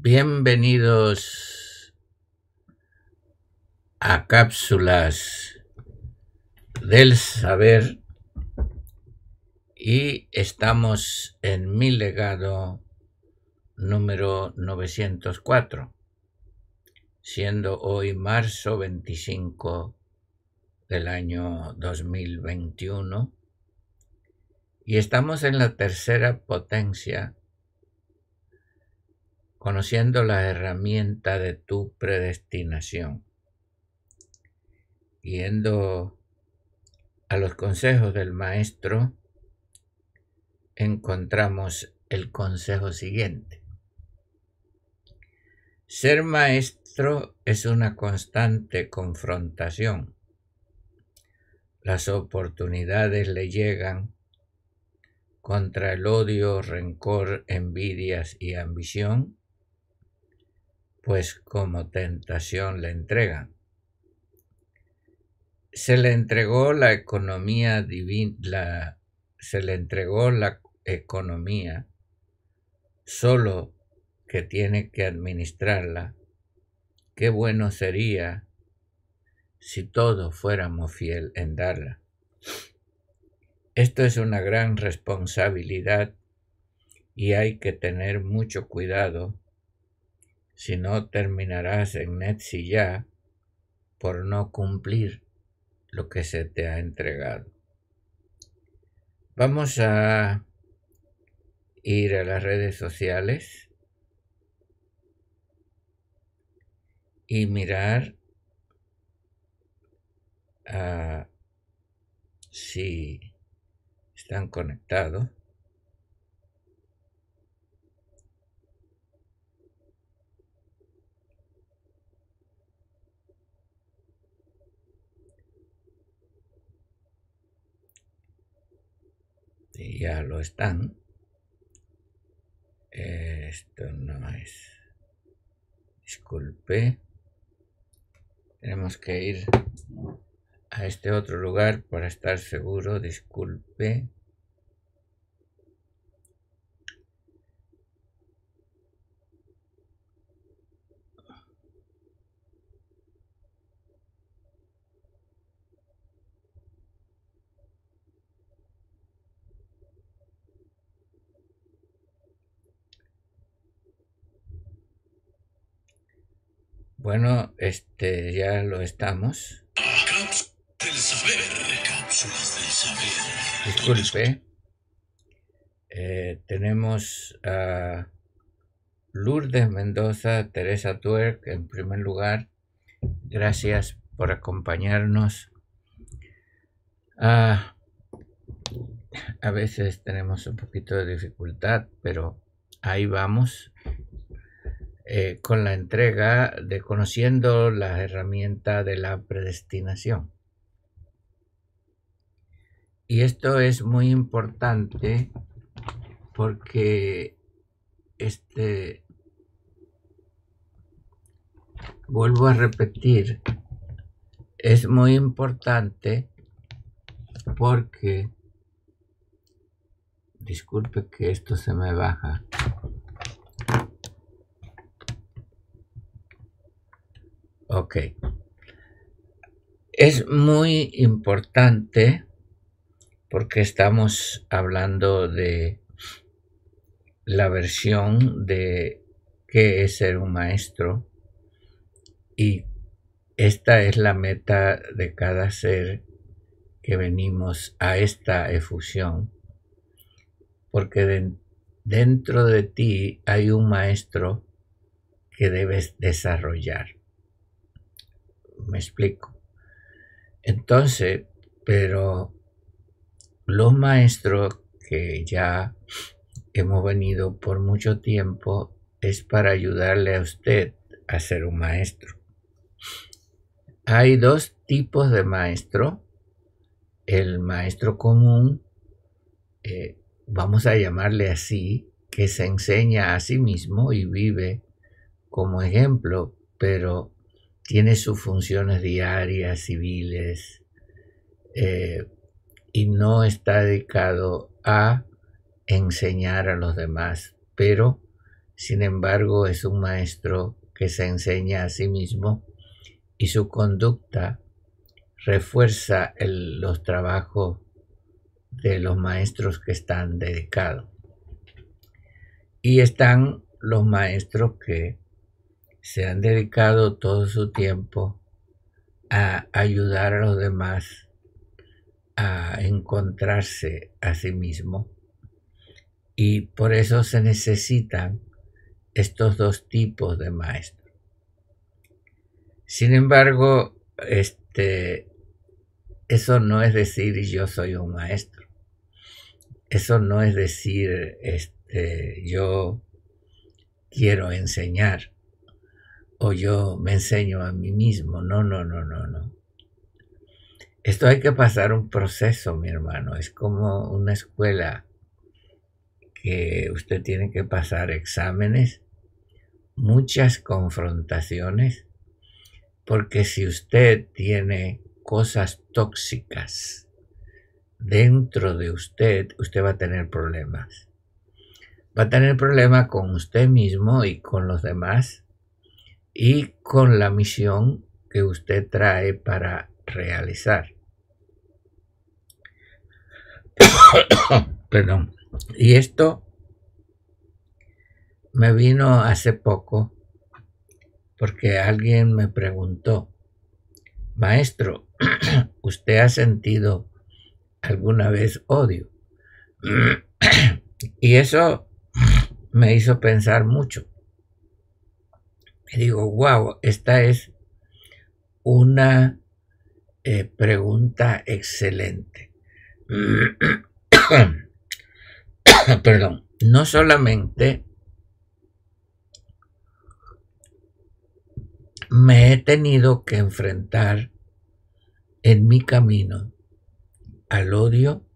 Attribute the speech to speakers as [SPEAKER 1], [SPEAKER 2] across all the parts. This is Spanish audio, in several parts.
[SPEAKER 1] Bienvenidos a cápsulas del saber. Y estamos en mi legado número 904, siendo hoy marzo 25 del año 2021 y estamos en la tercera potencia conociendo la herramienta de tu predestinación. Yendo a los consejos del maestro, encontramos el consejo siguiente. Ser maestro es una constante confrontación. Las oportunidades le llegan contra el odio, rencor, envidias y ambición pues como tentación le entregan. Se le entregó la economía divina, se le entregó la economía, solo que tiene que administrarla. Qué bueno sería si todos fuéramos fiel en darla. Esto es una gran responsabilidad y hay que tener mucho cuidado si no terminarás en ya por no cumplir lo que se te ha entregado. Vamos a ir a las redes sociales y mirar si están conectados. Ya lo están. Esto no es. Disculpe. Tenemos que ir a este otro lugar para estar seguro. Disculpe. Bueno, este ya lo estamos. Disculpe. Eh, tenemos a Lourdes Mendoza, Teresa Tuerk en primer lugar. Gracias por acompañarnos. Ah, a veces tenemos un poquito de dificultad, pero ahí vamos. Eh, con la entrega de conociendo la herramienta de la predestinación. Y esto es muy importante porque este vuelvo a repetir, es muy importante porque disculpe que esto se me baja. Ok. Es muy importante porque estamos hablando de la versión de qué es ser un maestro y esta es la meta de cada ser que venimos a esta efusión, porque dentro de ti hay un maestro que debes desarrollar. Me explico. Entonces, pero los maestros que ya hemos venido por mucho tiempo es para ayudarle a usted a ser un maestro. Hay dos tipos de maestro. El maestro común, eh, vamos a llamarle así, que se enseña a sí mismo y vive como ejemplo, pero tiene sus funciones diarias, civiles, eh, y no está dedicado a enseñar a los demás, pero sin embargo es un maestro que se enseña a sí mismo y su conducta refuerza los trabajos de los maestros que están dedicados. Y están los maestros que se han dedicado todo su tiempo a ayudar a los demás a encontrarse a sí mismo y por eso se necesitan estos dos tipos de maestros. Sin embargo, este, eso no es decir yo soy un maestro. Eso no es decir este, yo quiero enseñar o yo me enseño a mí mismo. No, no, no, no, no. Esto hay que pasar un proceso, mi hermano. Es como una escuela que usted tiene que pasar exámenes, muchas confrontaciones, porque si usted tiene cosas tóxicas dentro de usted, usted va a tener problemas. Va a tener problemas con usted mismo y con los demás y con la misión que usted trae para realizar. Perdón. Y esto me vino hace poco porque alguien me preguntó, maestro, ¿usted ha sentido alguna vez odio? y eso me hizo pensar mucho. Y digo, wow, esta es una eh, pregunta excelente. perdón, no solamente me he tenido que enfrentar en mi camino al odio,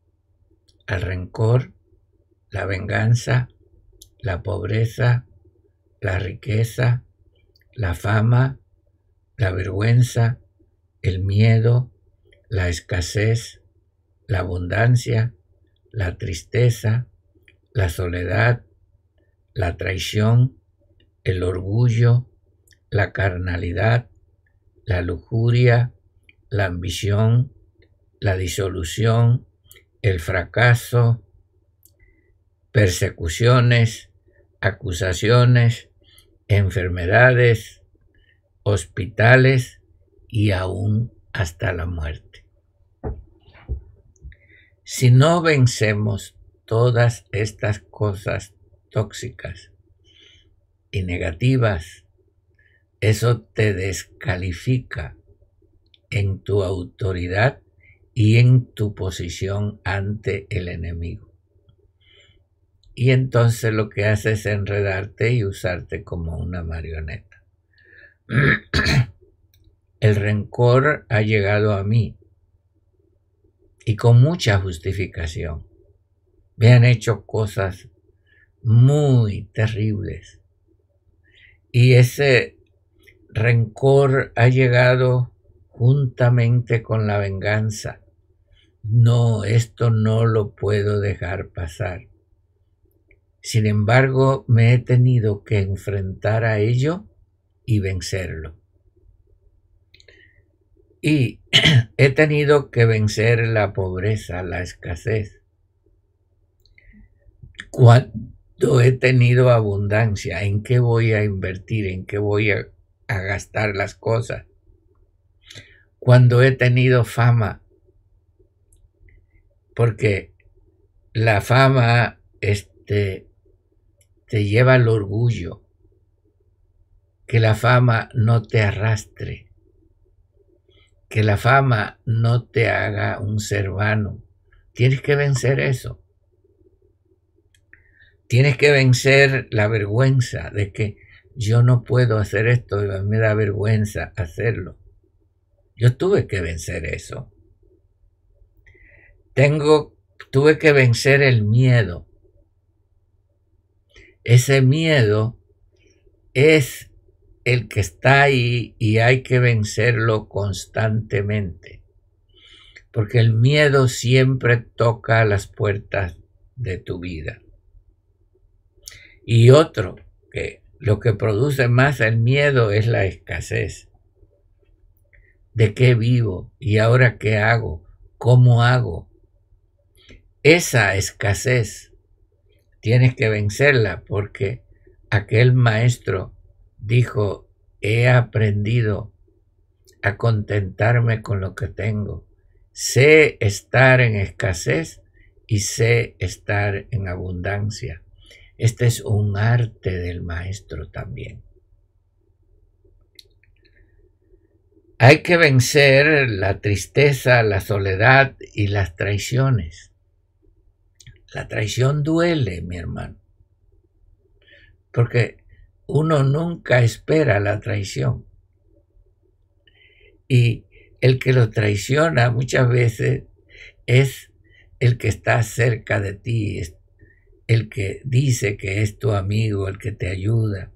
[SPEAKER 1] al rencor, la venganza, la pobreza, la riqueza, la fama, la vergüenza, el miedo, la escasez, la abundancia, la tristeza, la soledad, la traición, el orgullo, la carnalidad, la lujuria, la ambición, la disolución, el fracaso, persecuciones, acusaciones, enfermedades, hospitales y aún hasta la muerte. Si no vencemos todas estas cosas tóxicas y negativas, eso te descalifica en tu autoridad y en tu posición ante el enemigo. Y entonces lo que hace es enredarte y usarte como una marioneta. El rencor ha llegado a mí y con mucha justificación me han hecho cosas muy terribles. Y ese rencor ha llegado juntamente con la venganza. No, esto no lo puedo dejar pasar. Sin embargo, me he tenido que enfrentar a ello y vencerlo. Y he tenido que vencer la pobreza, la escasez, cuando he tenido abundancia, ¿en qué voy a invertir? ¿En qué voy a, gastar las cosas? Cuando he tenido fama, porque la fama este, te lleva al orgullo, que la fama no te arrastre, que la fama no te haga un ser vano. Tienes que vencer eso. Tienes que vencer la vergüenza de que yo no puedo hacer esto y me da vergüenza hacerlo. Yo tuve que vencer eso. Tengo, tuve que vencer el miedo. Ese miedo es el que está ahí y hay que vencerlo constantemente. Porque el miedo siempre toca las puertas de tu vida. Y otro, que lo que produce más el miedo es la escasez. ¿De qué vivo? ¿Y ahora qué hago? ¿Cómo hago? Esa escasez tienes que vencerla porque aquel maestro dijo, he aprendido a contentarme con lo que tengo. Sé estar en escasez y sé estar en abundancia. Este es un arte del maestro también. Hay que vencer la tristeza, la soledad y las traiciones. La traición duele, mi hermano, porque uno nunca espera la traición. Y el que lo traiciona muchas veces es el que está cerca de ti, el que dice que es tu amigo, el que te ayuda,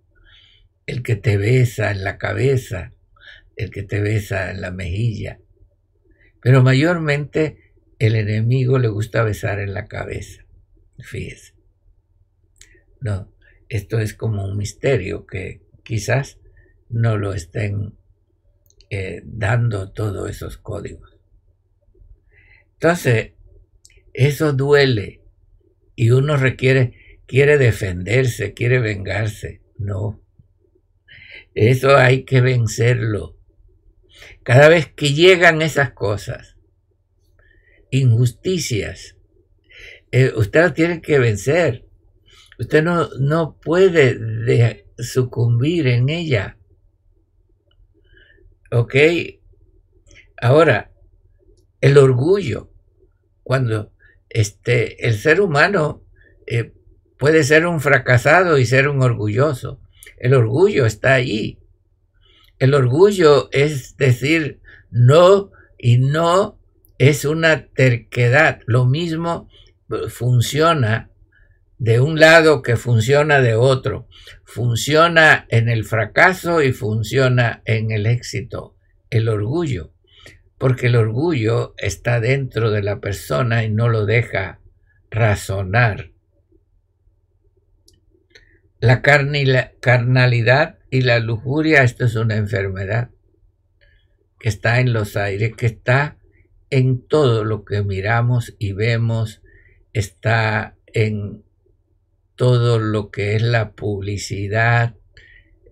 [SPEAKER 1] el que te besa en la cabeza, el que te besa en la mejilla. Pero mayormente el enemigo le gusta besar en la cabeza. Fíjese. No, esto es como un misterio que quizás no lo estén eh, dando todos esos códigos. Entonces, eso duele y uno requiere, quiere defenderse, quiere vengarse. No, eso hay que vencerlo. Cada vez que llegan esas cosas, injusticias, eh, usted la tiene que vencer. Usted no, no puede sucumbir en ella. ¿Ok? Ahora, el orgullo. Cuando este, el ser humano eh, puede ser un fracasado y ser un orgulloso. El orgullo está ahí. El orgullo es decir no y no es una terquedad. Lo mismo funciona de un lado que funciona de otro. Funciona en el fracaso y funciona en el éxito. El orgullo. Porque el orgullo está dentro de la persona y no lo deja razonar. La carnalidad y la lujuria, esto es una enfermedad que está en los aires, que está en todo lo que miramos y vemos está en todo lo que es la publicidad,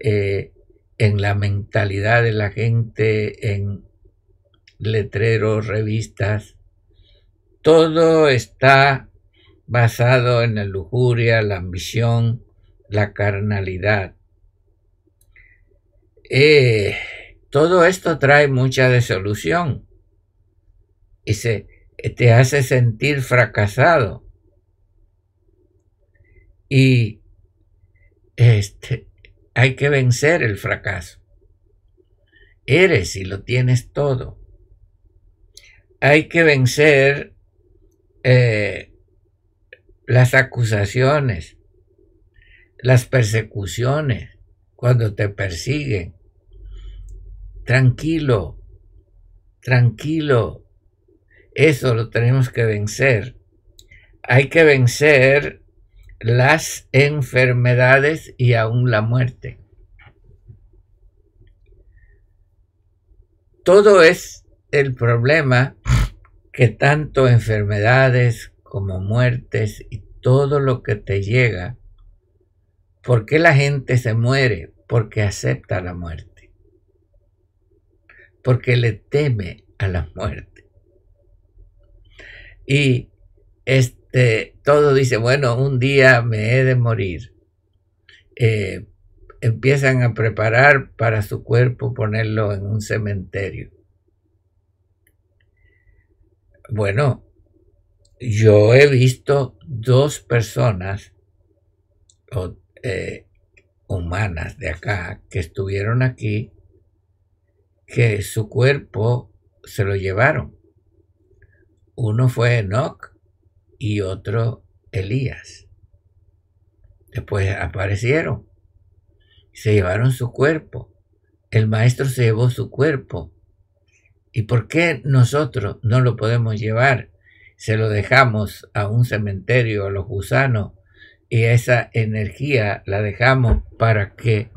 [SPEAKER 1] eh, en la mentalidad de la gente, en letreros, revistas. Todo está basado en la lujuria, la ambición, la carnalidad. Eh, todo esto trae mucha desolución y se, te hace sentir fracasado. Y este, hay que vencer el fracaso. Eres y lo tienes todo. Hay que vencer eh, las acusaciones, las persecuciones, cuando te persiguen. Tranquilo, tranquilo, eso lo tenemos que vencer. Hay que vencer las enfermedades y aún la muerte. Todo es el problema que tanto enfermedades como muertes y todo lo que te llega, ¿por qué la gente se muere? Porque acepta la muerte, porque le teme a la muerte. Y este, todo dice, bueno, un día me he de morir. Eh, empiezan a preparar para su cuerpo ponerlo en un cementerio. Bueno, yo he visto dos personas eh, humanas de acá que estuvieron aquí que su cuerpo se lo llevaron. Uno fue Enoch y otro Elías. Después aparecieron se llevaron su cuerpo. El maestro se llevó su cuerpo. ¿Y por qué nosotros no lo podemos llevar? Se lo dejamos a un cementerio, a los gusanos, y esa energía la dejamos para que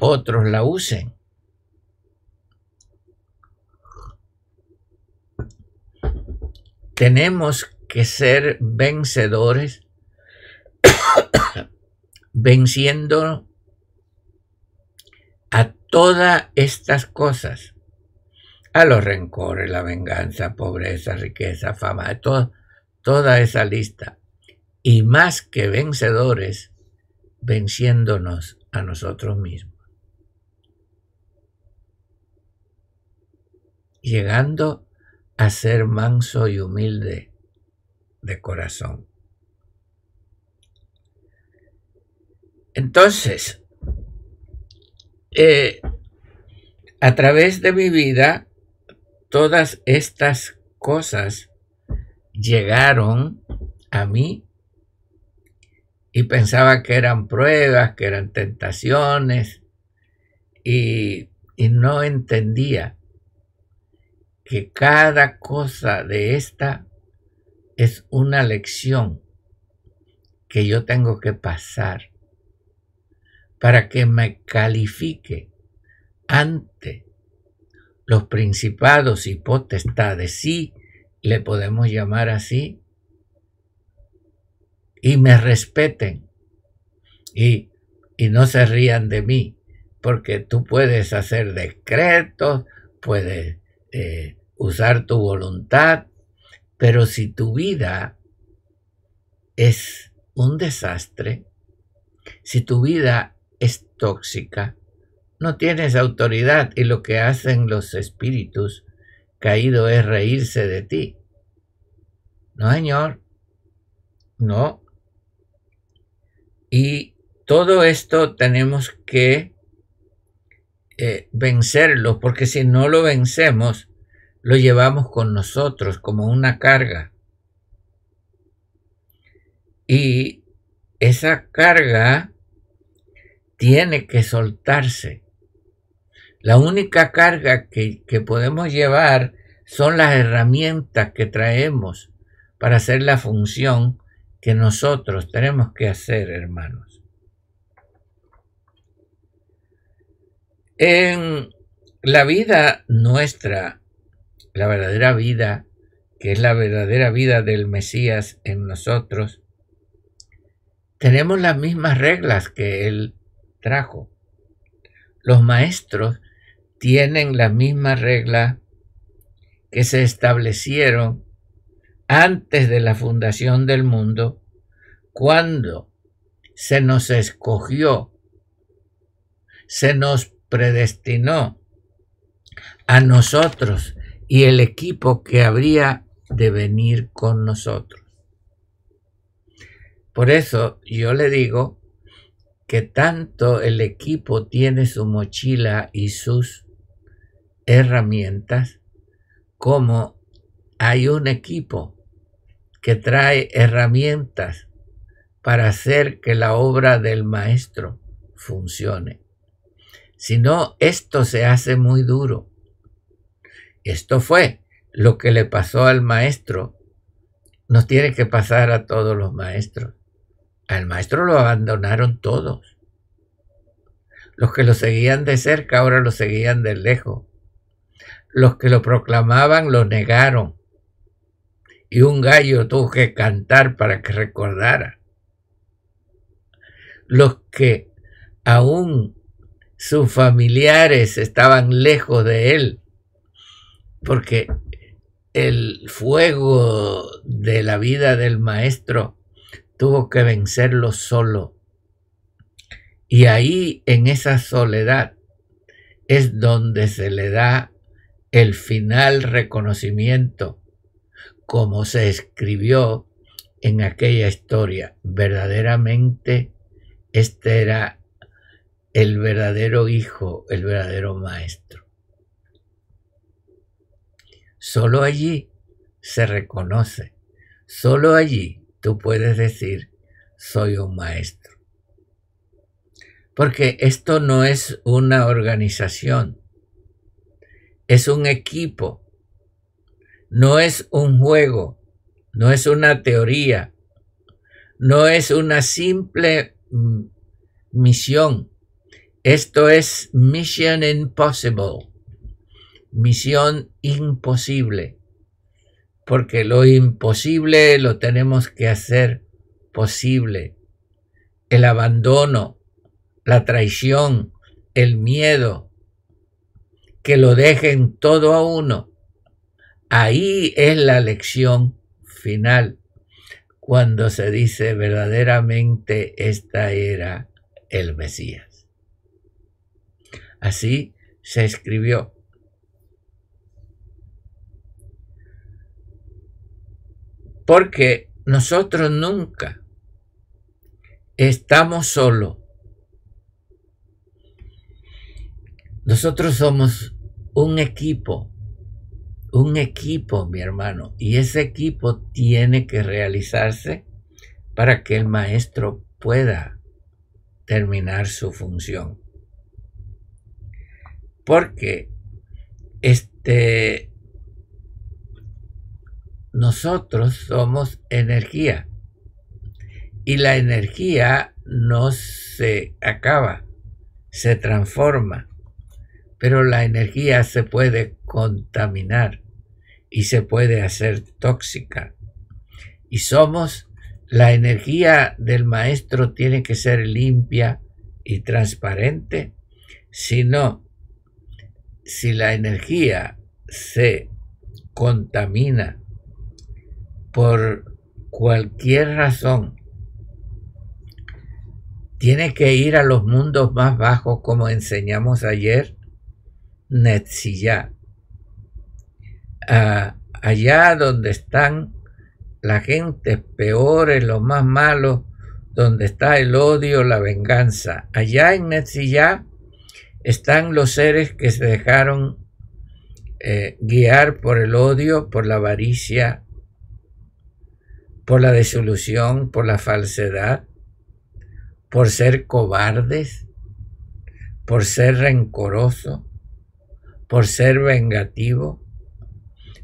[SPEAKER 1] otros la usen. Tenemos que ser vencedores venciendo a todas estas cosas, a los rencores, la venganza, pobreza, riqueza, fama, toda esa lista, y más que vencedores, venciéndonos a nosotros mismos. Llegando a ser manso y humilde de corazón. Entonces, eh, a través de mi vida, todas estas cosas llegaron a mí y pensaba que eran pruebas, que eran tentaciones y, y no entendía que cada cosa de esta es una lección que yo tengo que pasar para que me califique ante los principados y potestades, si le podemos llamar así, y me respeten. Y, y no se rían de mí, porque tú puedes hacer decretos, puedes eh, usar tu voluntad, pero si tu vida es un desastre, si tu vida es tóxica, no tienes autoridad y lo que hacen los espíritus caídos es reírse de ti. No, señor. No. Y todo esto tenemos que eh, vencerlo, porque si no lo vencemos, lo llevamos con nosotros como una carga. Y esa carga tiene que soltarse. La única carga que, podemos llevar son las herramientas que traemos para hacer la función que nosotros tenemos que hacer, hermanos. En la vida nuestra, la verdadera vida, que es la verdadera vida del Mesías en nosotros, tenemos las mismas reglas que Él trajo. Los maestros tienen la misma regla que se establecieron antes de la fundación del mundo, cuando se nos escogió, se nos predestinó a nosotros y el equipo que habría de venir con nosotros. Por eso yo le digo que tanto el equipo tiene su mochila y sus herramientas, como hay un equipo que trae herramientas para hacer que la obra del maestro funcione. Si no, esto se hace muy duro. Esto fue lo que le pasó al maestro. Nos tiene que pasar a todos los maestros. Al maestro lo abandonaron todos. Los que lo seguían de cerca ahora lo seguían de lejos. Los que lo proclamaban lo negaron. Y un gallo tuvo que cantar para que recordara. Los que aún sus familiares estaban lejos de él, porque el fuego de la vida del maestro tuvo que vencerlo solo. Y ahí, en esa soledad, es donde se le da el final reconocimiento, como se escribió en aquella historia. Verdaderamente, este era el verdadero hijo, el verdadero maestro. Solo allí se reconoce, solo allí tú puedes decir, soy un maestro. Porque esto no es una organización, es un equipo, no es un juego, no es una teoría, no es una simple mm, misión. Esto es Mission Impossible misión imposible, porque lo imposible lo tenemos que hacer posible. El abandono, la traición, el miedo, que lo dejen todo a uno. Ahí es la lección final, cuando se dice verdaderamente esta era el Mesías. Así se escribió. Porque nosotros nunca estamos solos. Nosotros somos un equipo, un equipo, mi hermano, y ese equipo tiene que realizarse para que el maestro pueda terminar su función. Porque este nosotros somos energía y la energía no se acaba, se transforma, pero la energía se puede contaminar y se puede hacer tóxica. Y somos, la energía del maestro tiene que ser limpia y transparente, si no, si la energía se contamina por cualquier razón tiene que ir a los mundos más bajos como enseñamos ayer, Netzilla. allá donde están la gente peores, los más malos, donde está el odio, la venganza. Allá en Netzilla están los seres que se dejaron eh, guiar por el odio, por la avaricia, por la desilusión, por la falsedad, por ser cobardes, por ser rencoroso, por ser vengativo,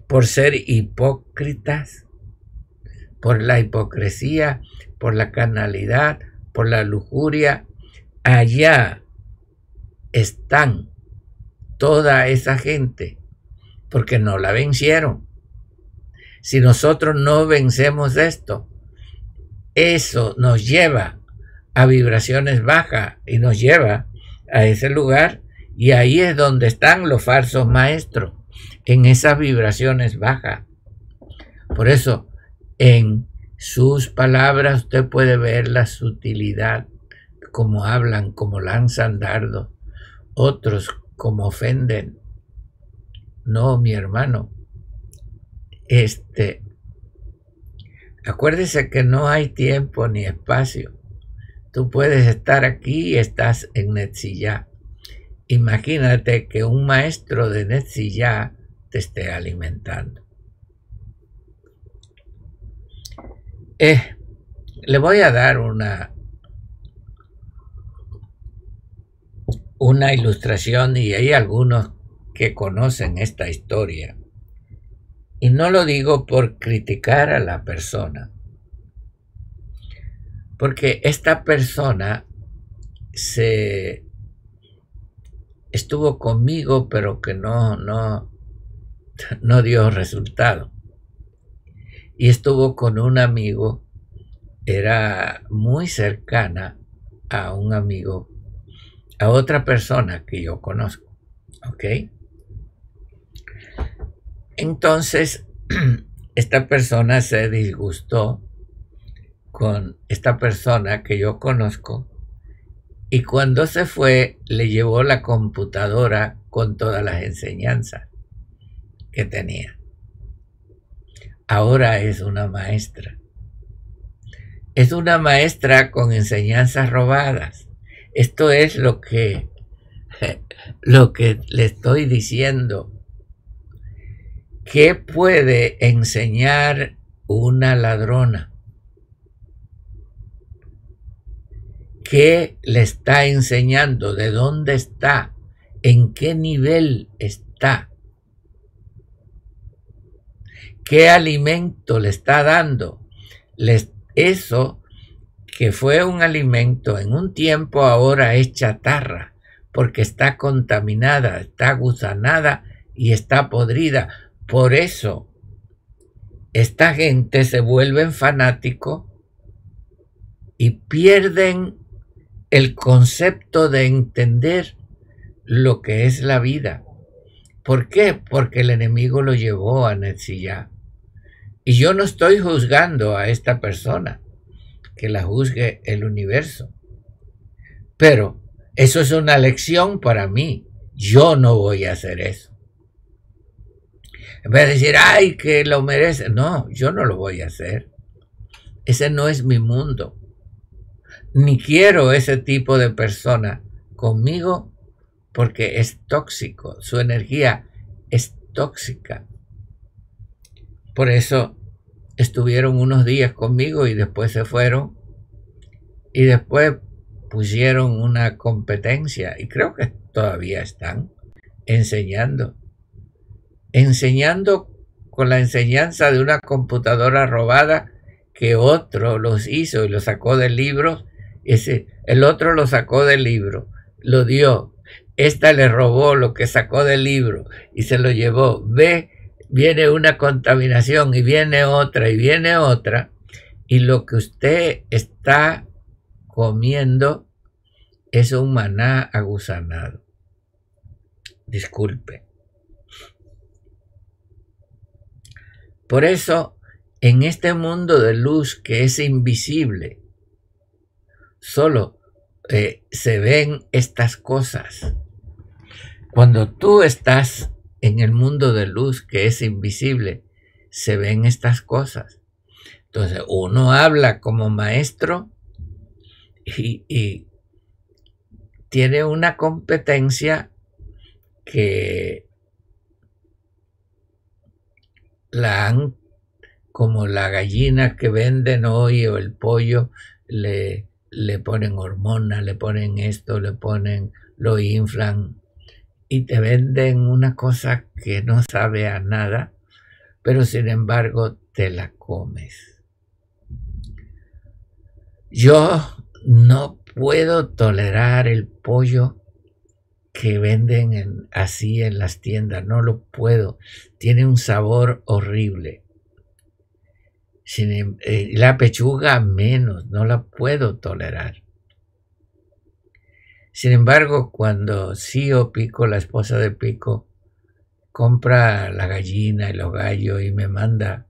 [SPEAKER 1] por ser hipócritas, por la hipocresía, por la canalidad, por la lujuria. Allá están toda esa gente porque no la vencieron. Si nosotros no vencemos esto, eso nos lleva a vibraciones bajas y nos lleva a ese lugar y ahí es donde están los falsos maestros, en esas vibraciones bajas. Por eso, en sus palabras usted puede ver la sutilidad, como hablan, como lanzan dardos, otros como ofenden. No, mi hermano, este, acuérdese que no hay tiempo ni espacio. Tú puedes estar aquí y estás en Netzillá. Imagínate que un maestro de Netzillá te esté alimentando. Eh, le voy a dar una, una ilustración y hay algunos que conocen esta historia. Y no lo digo por criticar a la persona, porque esta persona se estuvo conmigo, pero que no, no, no dio resultado. Y estuvo con un amigo, era muy cercana a un amigo, a otra persona que yo conozco. ¿Ok? Entonces, esta persona se disgustó con esta persona que yo conozco y cuando se fue le llevó la computadora con todas las enseñanzas que tenía. Ahora es una maestra. Es una maestra con enseñanzas robadas. Esto es lo que lo que le estoy diciendo. ¿Qué puede enseñar una ladrona? ¿Qué le está enseñando? ¿De dónde está? ¿En qué nivel está? ¿Qué alimento le está dando? eso que fue un alimento en un tiempo ahora es chatarra, porque está contaminada, está gusanada y está podrida. Por eso, esta gente se vuelven fanáticos y pierden el concepto de entender lo que es la vida. ¿Por qué? Porque el enemigo lo llevó a Netzillá. Y yo no estoy juzgando a esta persona, que la juzgue el universo. Pero eso es una lección para mí. Yo no voy a hacer eso. En vez de decir, ay, que lo merece. No, yo no lo voy a hacer. Ese no es mi mundo ni quiero ese tipo de persona conmigo porque es tóxico, su energía es tóxica. Por eso estuvieron unos días conmigo y después se fueron y después pusieron una competencia y creo que todavía están enseñando, enseñando con la enseñanza de una computadora robada que otro los hizo y lo sacó del libro ese, el otro lo sacó del libro, lo dio. Esta le robó lo que sacó del libro y se lo llevó. Ve, viene una contaminación y viene otra y viene otra. Y lo que usted está comiendo es un maná agusanado. Disculpe. Por eso, en este mundo de luz que es invisible, solo eh, se ven estas cosas. Cuando tú estás en el mundo de luz que es invisible, se ven estas cosas. Entonces, uno habla como maestro y, tiene una competencia que la han, como la gallina que venden hoy o el pollo, le, le ponen hormonas, le ponen esto, le ponen, lo inflan y te venden una cosa que no sabe a nada, pero sin embargo te la comes. Yo no puedo tolerar el pollo que venden así en las tiendas, no lo puedo. Tiene un sabor horrible. Em, eh, la pechuga menos, no la puedo tolerar. Sin embargo, cuando Sio Pico, la esposa de Pico, compra la gallina y los gallos y me manda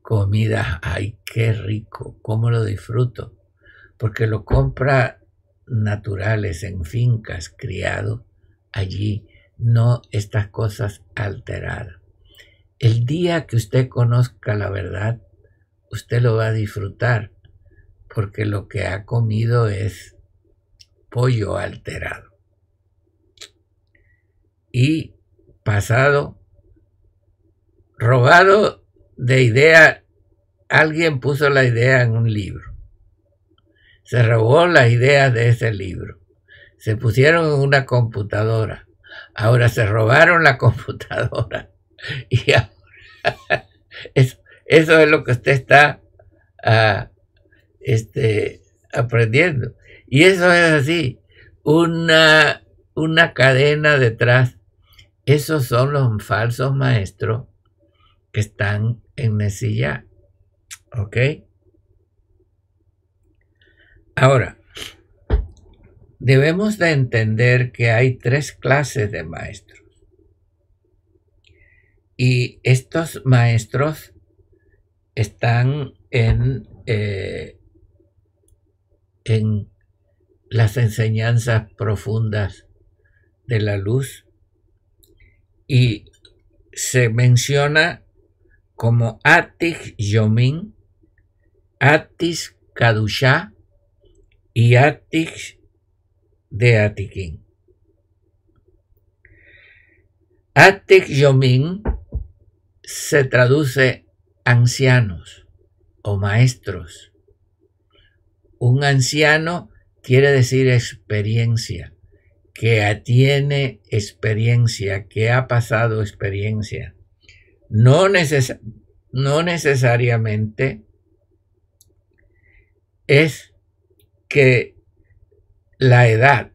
[SPEAKER 1] comida, ay, qué rico, cómo lo disfruto, porque lo compra naturales en fincas, criados allí, no estas cosas alteradas. El día que usted conozca la verdad, usted lo va a disfrutar porque lo que ha comido es pollo alterado. Y pasado, robado de idea, alguien puso la idea en un libro. Se robó la idea de ese libro. Se pusieron en una computadora. Ahora se robaron la computadora. Y ahora es, eso es lo que usted está ah, este, aprendiendo. Y eso es así, una, una cadena detrás. Esos son los falsos maestros que están en Mesilla. ¿Ok? Ahora, debemos de entender que hay tres clases de maestros. Y estos maestros están en, eh, en las enseñanzas profundas de la luz y se menciona como Atik Yomin, Atis Kadusha y Atik de Atikin. Atik Yomin se traduce ancianos o maestros. Un anciano quiere decir experiencia, que tiene experiencia, que ha pasado experiencia. No, no necesariamente es que la edad,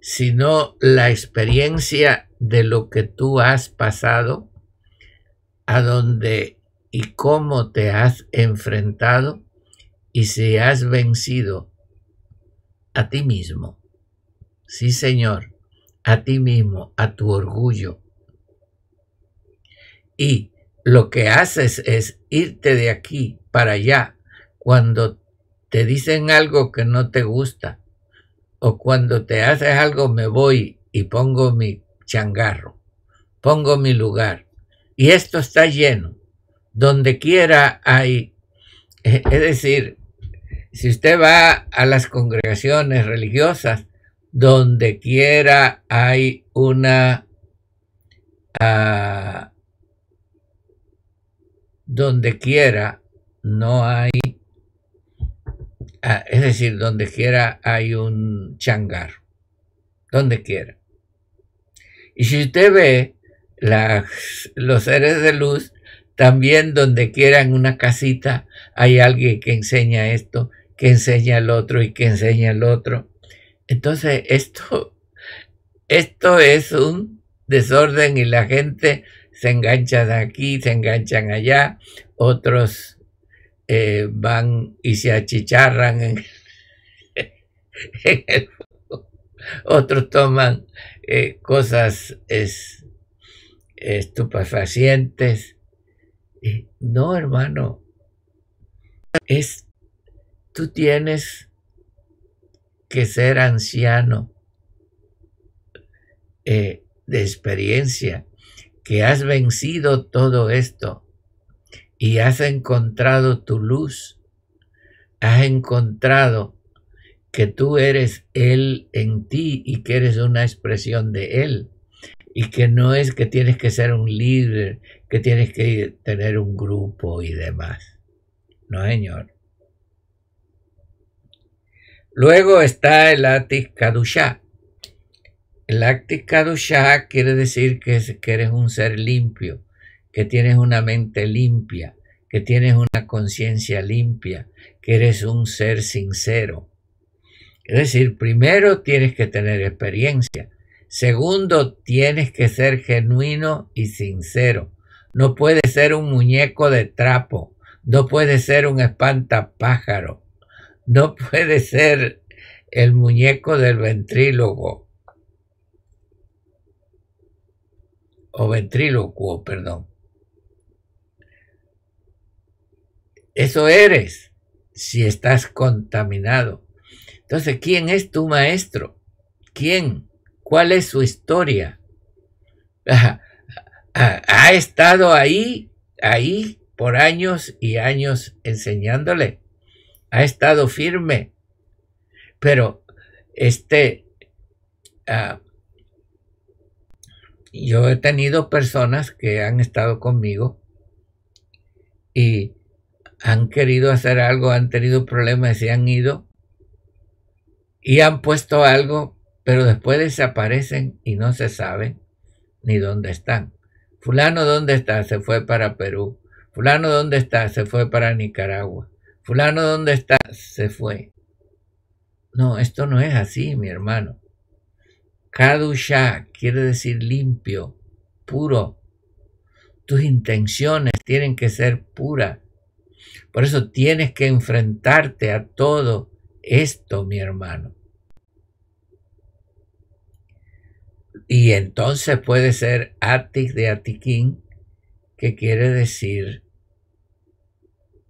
[SPEAKER 1] sino la experiencia de lo que tú has pasado, a donde y cómo te has enfrentado y si has vencido a ti mismo. Sí, Señor, a ti mismo, a tu orgullo. Y lo que haces es irte de aquí para allá cuando te dicen algo que no te gusta o cuando te haces algo me voy y pongo mi changarro, pongo mi lugar. Y esto está lleno donde quiera hay, es decir, si usted va a las congregaciones religiosas, donde quiera hay una, uh, donde quiera no hay, uh, es decir, donde quiera hay un changar, donde quiera. Y si usted ve las, los seres de luz, también donde quiera en una casita hay alguien que enseña esto, que enseña el otro y que enseña el otro. Entonces esto, esto es un desorden y la gente se engancha de aquí, se enganchan allá, otros eh, van y se achicharran en, otros toman eh, cosas estupefacientes no, hermano. Es, tú tienes que ser anciano eh, de experiencia, que has vencido todo esto y has encontrado tu luz. Has encontrado que tú eres Él en ti y que eres una expresión de Él y que no es que tienes que ser un líder, que tienes que tener un grupo y demás. No, señor. Luego está el Atik Kadusha. El Atik Kadusha quiere decir que, que eres un ser limpio, que tienes una mente limpia, que tienes una conciencia limpia, que eres un ser sincero. Es decir, primero tienes que tener experiencia Segundo, tienes que ser genuino y sincero. No puedes ser un muñeco de trapo. No puedes ser un espantapájaro. No puedes ser el muñeco del ventrílogo. O ventrílocuo, perdón. Eso eres si estás contaminado. Entonces, ¿quién es tu maestro? ¿Quién? ¿Cuál es su historia? Ha, estado ahí, ahí por años y años enseñándole. Ha estado firme. Pero este, ah, yo he tenido personas que han estado conmigo y han querido hacer algo, han tenido problemas y han ido y han puesto algo pero después desaparecen y no se sabe ni dónde están. Fulano, ¿dónde está? Se fue para Perú. Fulano, ¿dónde está? Se fue para Nicaragua. Fulano, ¿dónde está? Se fue. No, esto no es así, mi hermano. Kadusha quiere decir limpio, puro. Tus intenciones tienen que ser puras. Por eso tienes que enfrentarte a todo esto, mi hermano. Y entonces puede ser Atik de Atiquín que quiere decir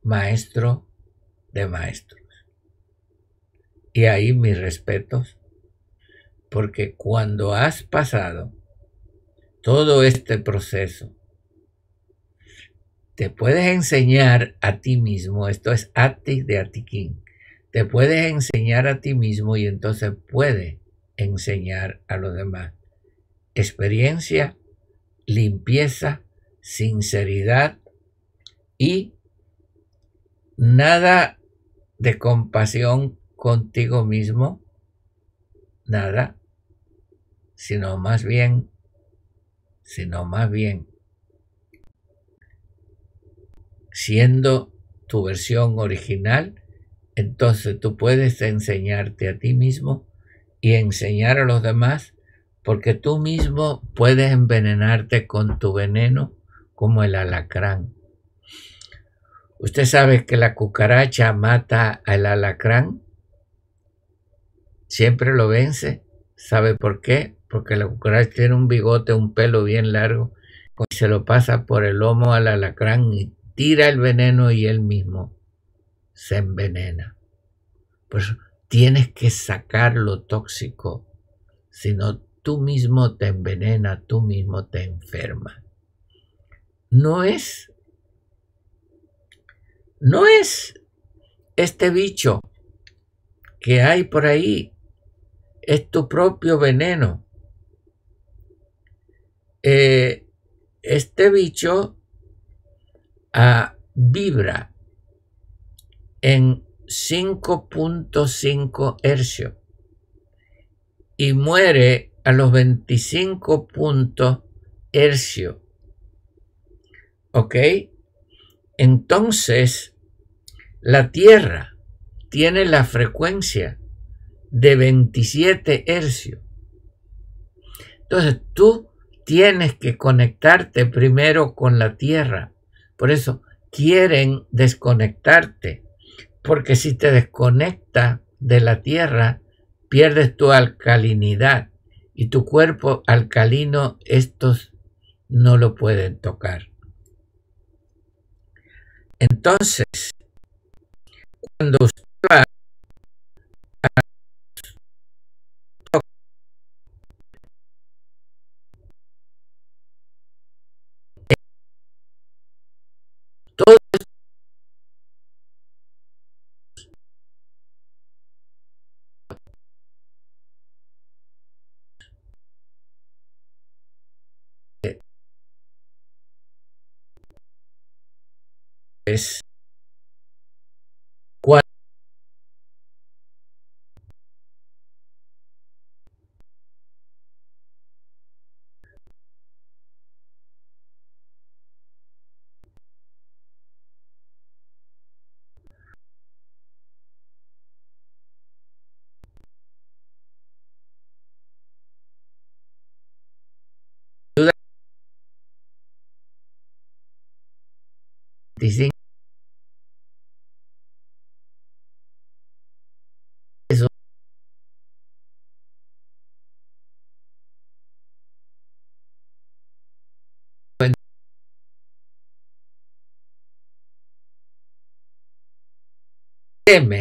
[SPEAKER 1] maestro de maestros. Y ahí mis respetos, porque cuando has pasado todo este proceso, te puedes enseñar a ti mismo, esto es ati de atiquín, te puedes enseñar a ti mismo y entonces puede enseñar a los demás. Experiencia, limpieza, sinceridad y nada de compasión contigo mismo, nada, sino más bien, sino más bien, siendo tu versión original, entonces tú puedes enseñarte a ti mismo y enseñar a los demás, porque tú mismo puedes envenenarte con tu veneno como el alacrán. Usted sabe que la cucaracha mata al alacrán, siempre lo vence. ¿Sabe por qué? Porque la cucaracha tiene un bigote, un pelo bien largo, y se lo pasa por el lomo al alacrán y tira el veneno y él mismo se envenena. Pues tienes que sacar lo tóxico, si no tú mismo te envenena, tú mismo te enferma. No es, no es este bicho que hay por ahí, es tu propio veneno. Eh, este bicho ah, vibra en 5.5 hercios y muere a los 25 puntos hercios. ¿Ok? Entonces, la Tierra tiene la frecuencia de 27 hercios. Entonces, tú tienes que conectarte primero con la Tierra. Por eso quieren desconectarte porque si te desconecta de la tierra, pierdes tu alcalinidad y tu cuerpo alcalino estos no lo pueden tocar. Entonces, cuando usted es teme